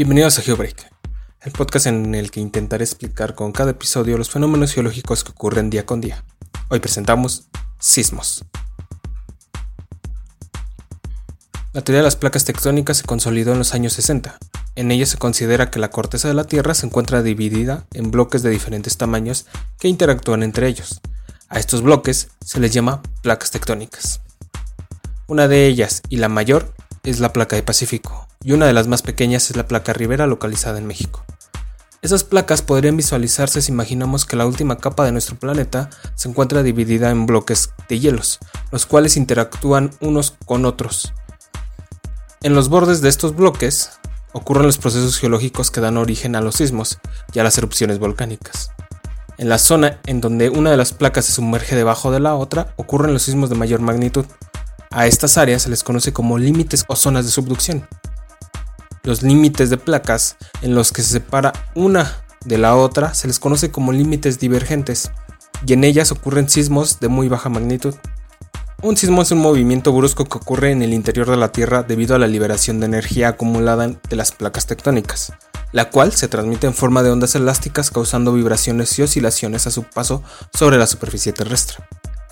Bienvenidos a GeoBreak, el podcast en el que intentaré explicar con cada episodio los fenómenos geológicos que ocurren día con día. Hoy presentamos sismos. La teoría de las placas tectónicas se consolidó en los años 60. En ella se considera que la corteza de la Tierra se encuentra dividida en bloques de diferentes tamaños que interactúan entre ellos. A estos bloques se les llama placas tectónicas. Una de ellas, y la mayor, es la placa de Pacífico, y una de las más pequeñas es la placa Rivera localizada en México. Esas placas podrían visualizarse si imaginamos que la última capa de nuestro planeta se encuentra dividida en bloques de hielos, los cuales interactúan unos con otros. En los bordes de estos bloques ocurren los procesos geológicos que dan origen a los sismos y a las erupciones volcánicas. En la zona en donde una de las placas se sumerge debajo de la otra ocurren los sismos de mayor magnitud, a estas áreas se les conoce como límites o zonas de subducción. Los límites de placas en los que se separa una de la otra se les conoce como límites divergentes, y en ellas ocurren sismos de muy baja magnitud. Un sismo es un movimiento brusco que ocurre en el interior de la Tierra debido a la liberación de energía acumulada de las placas tectónicas, la cual se transmite en forma de ondas elásticas causando vibraciones y oscilaciones a su paso sobre la superficie terrestre.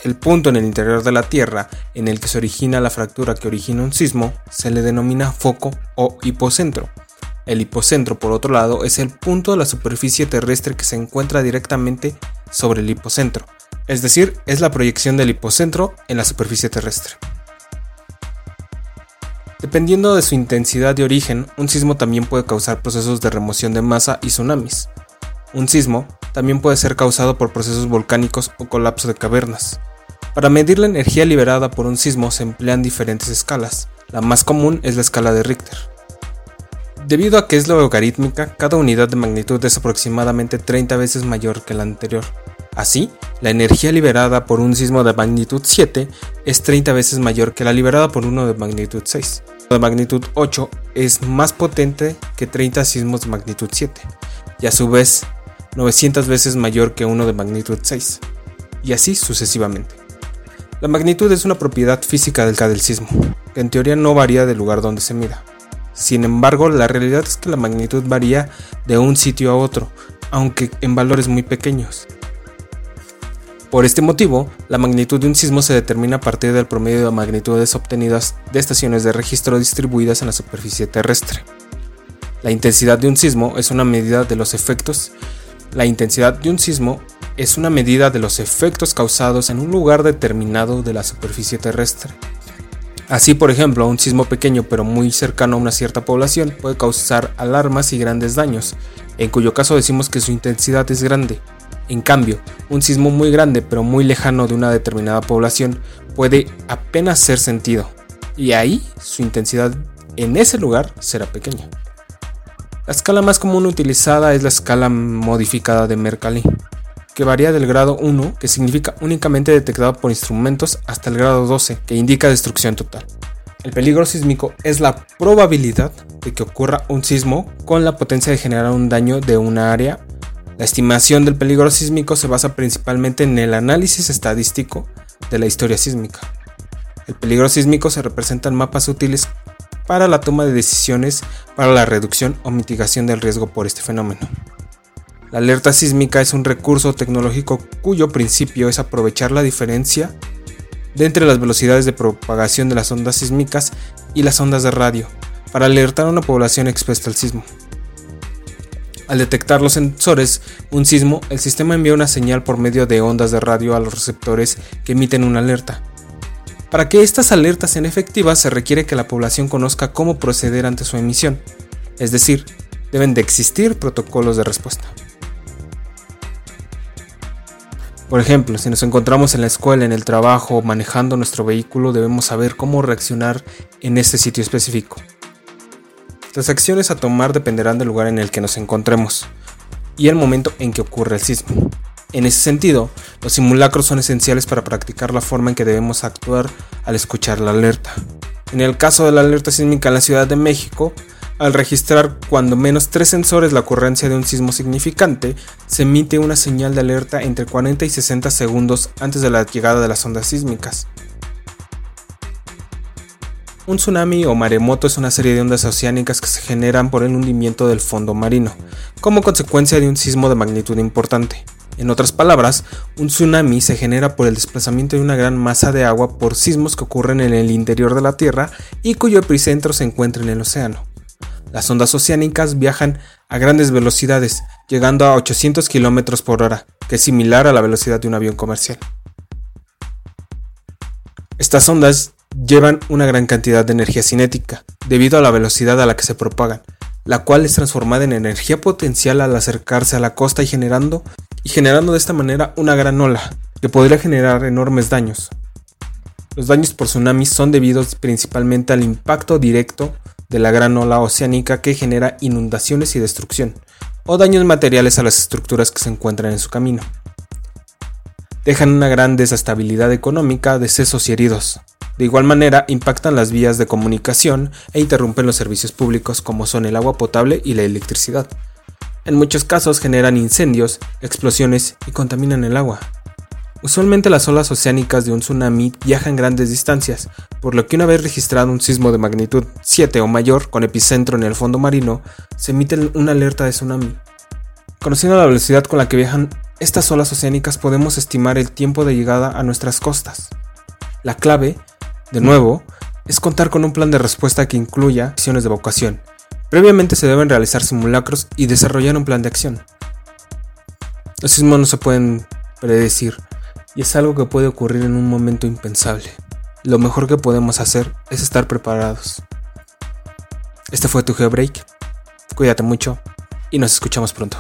El punto en el interior de la Tierra en el que se origina la fractura que origina un sismo se le denomina foco o hipocentro. El hipocentro, por otro lado, es el punto de la superficie terrestre que se encuentra directamente sobre el hipocentro, es decir, es la proyección del hipocentro en la superficie terrestre. Dependiendo de su intensidad de origen, un sismo también puede causar procesos de remoción de masa y tsunamis. Un sismo también puede ser causado por procesos volcánicos o colapso de cavernas. Para medir la energía liberada por un sismo se emplean diferentes escalas. La más común es la escala de Richter. Debido a que es logarítmica, cada unidad de magnitud es aproximadamente 30 veces mayor que la anterior. Así, la energía liberada por un sismo de magnitud 7 es 30 veces mayor que la liberada por uno de magnitud 6. de magnitud 8 es más potente que 30 sismos de magnitud 7, y a su vez 900 veces mayor que uno de magnitud 6, y así sucesivamente. La magnitud es una propiedad física del del sismo, que en teoría no varía del lugar donde se mida. Sin embargo, la realidad es que la magnitud varía de un sitio a otro, aunque en valores muy pequeños. Por este motivo, la magnitud de un sismo se determina a partir del promedio de magnitudes obtenidas de estaciones de registro distribuidas en la superficie terrestre. La intensidad de un sismo es una medida de los efectos. La intensidad de un sismo es una medida de los efectos causados en un lugar determinado de la superficie terrestre. Así, por ejemplo, un sismo pequeño pero muy cercano a una cierta población puede causar alarmas y grandes daños, en cuyo caso decimos que su intensidad es grande. En cambio, un sismo muy grande pero muy lejano de una determinada población puede apenas ser sentido, y ahí su intensidad en ese lugar será pequeña. La escala más común utilizada es la escala modificada de Mercalli que varía del grado 1, que significa únicamente detectado por instrumentos, hasta el grado 12, que indica destrucción total. El peligro sísmico es la probabilidad de que ocurra un sismo con la potencia de generar un daño de una área. La estimación del peligro sísmico se basa principalmente en el análisis estadístico de la historia sísmica. El peligro sísmico se representa en mapas útiles para la toma de decisiones para la reducción o mitigación del riesgo por este fenómeno. La alerta sísmica es un recurso tecnológico cuyo principio es aprovechar la diferencia entre las velocidades de propagación de las ondas sísmicas y las ondas de radio para alertar a una población expuesta al sismo. Al detectar los sensores un sismo, el sistema envía una señal por medio de ondas de radio a los receptores que emiten una alerta. Para que estas alertas sean efectivas se requiere que la población conozca cómo proceder ante su emisión, es decir, deben de existir protocolos de respuesta. Por ejemplo, si nos encontramos en la escuela, en el trabajo, manejando nuestro vehículo, debemos saber cómo reaccionar en este sitio específico. Las acciones a tomar dependerán del lugar en el que nos encontremos y el momento en que ocurre el sismo. En ese sentido, los simulacros son esenciales para practicar la forma en que debemos actuar al escuchar la alerta. En el caso de la alerta sísmica en la Ciudad de México, al registrar cuando menos tres sensores la ocurrencia de un sismo significante, se emite una señal de alerta entre 40 y 60 segundos antes de la llegada de las ondas sísmicas. Un tsunami o maremoto es una serie de ondas oceánicas que se generan por el hundimiento del fondo marino, como consecuencia de un sismo de magnitud importante. En otras palabras, un tsunami se genera por el desplazamiento de una gran masa de agua por sismos que ocurren en el interior de la Tierra y cuyo epicentro se encuentra en el océano. Las ondas oceánicas viajan a grandes velocidades, llegando a 800 km por hora, que es similar a la velocidad de un avión comercial. Estas ondas llevan una gran cantidad de energía cinética, debido a la velocidad a la que se propagan, la cual es transformada en energía potencial al acercarse a la costa y generando, y generando de esta manera una gran ola, que podría generar enormes daños. Los daños por tsunamis son debidos principalmente al impacto directo de la gran ola oceánica que genera inundaciones y destrucción, o daños materiales a las estructuras que se encuentran en su camino. Dejan una gran desestabilidad económica, decesos y heridos, de igual manera, impactan las vías de comunicación e interrumpen los servicios públicos como son el agua potable y la electricidad. En muchos casos generan incendios, explosiones y contaminan el agua. Usualmente las olas oceánicas de un tsunami viajan grandes distancias, por lo que una vez registrado un sismo de magnitud 7 o mayor con epicentro en el fondo marino, se emite una alerta de tsunami. Conociendo la velocidad con la que viajan estas olas oceánicas podemos estimar el tiempo de llegada a nuestras costas. La clave de nuevo, es contar con un plan de respuesta que incluya acciones de evacuación. Previamente se deben realizar simulacros y desarrollar un plan de acción. Los sismos no se pueden predecir y es algo que puede ocurrir en un momento impensable. Lo mejor que podemos hacer es estar preparados. Este fue tu Geobreak. Cuídate mucho y nos escuchamos pronto.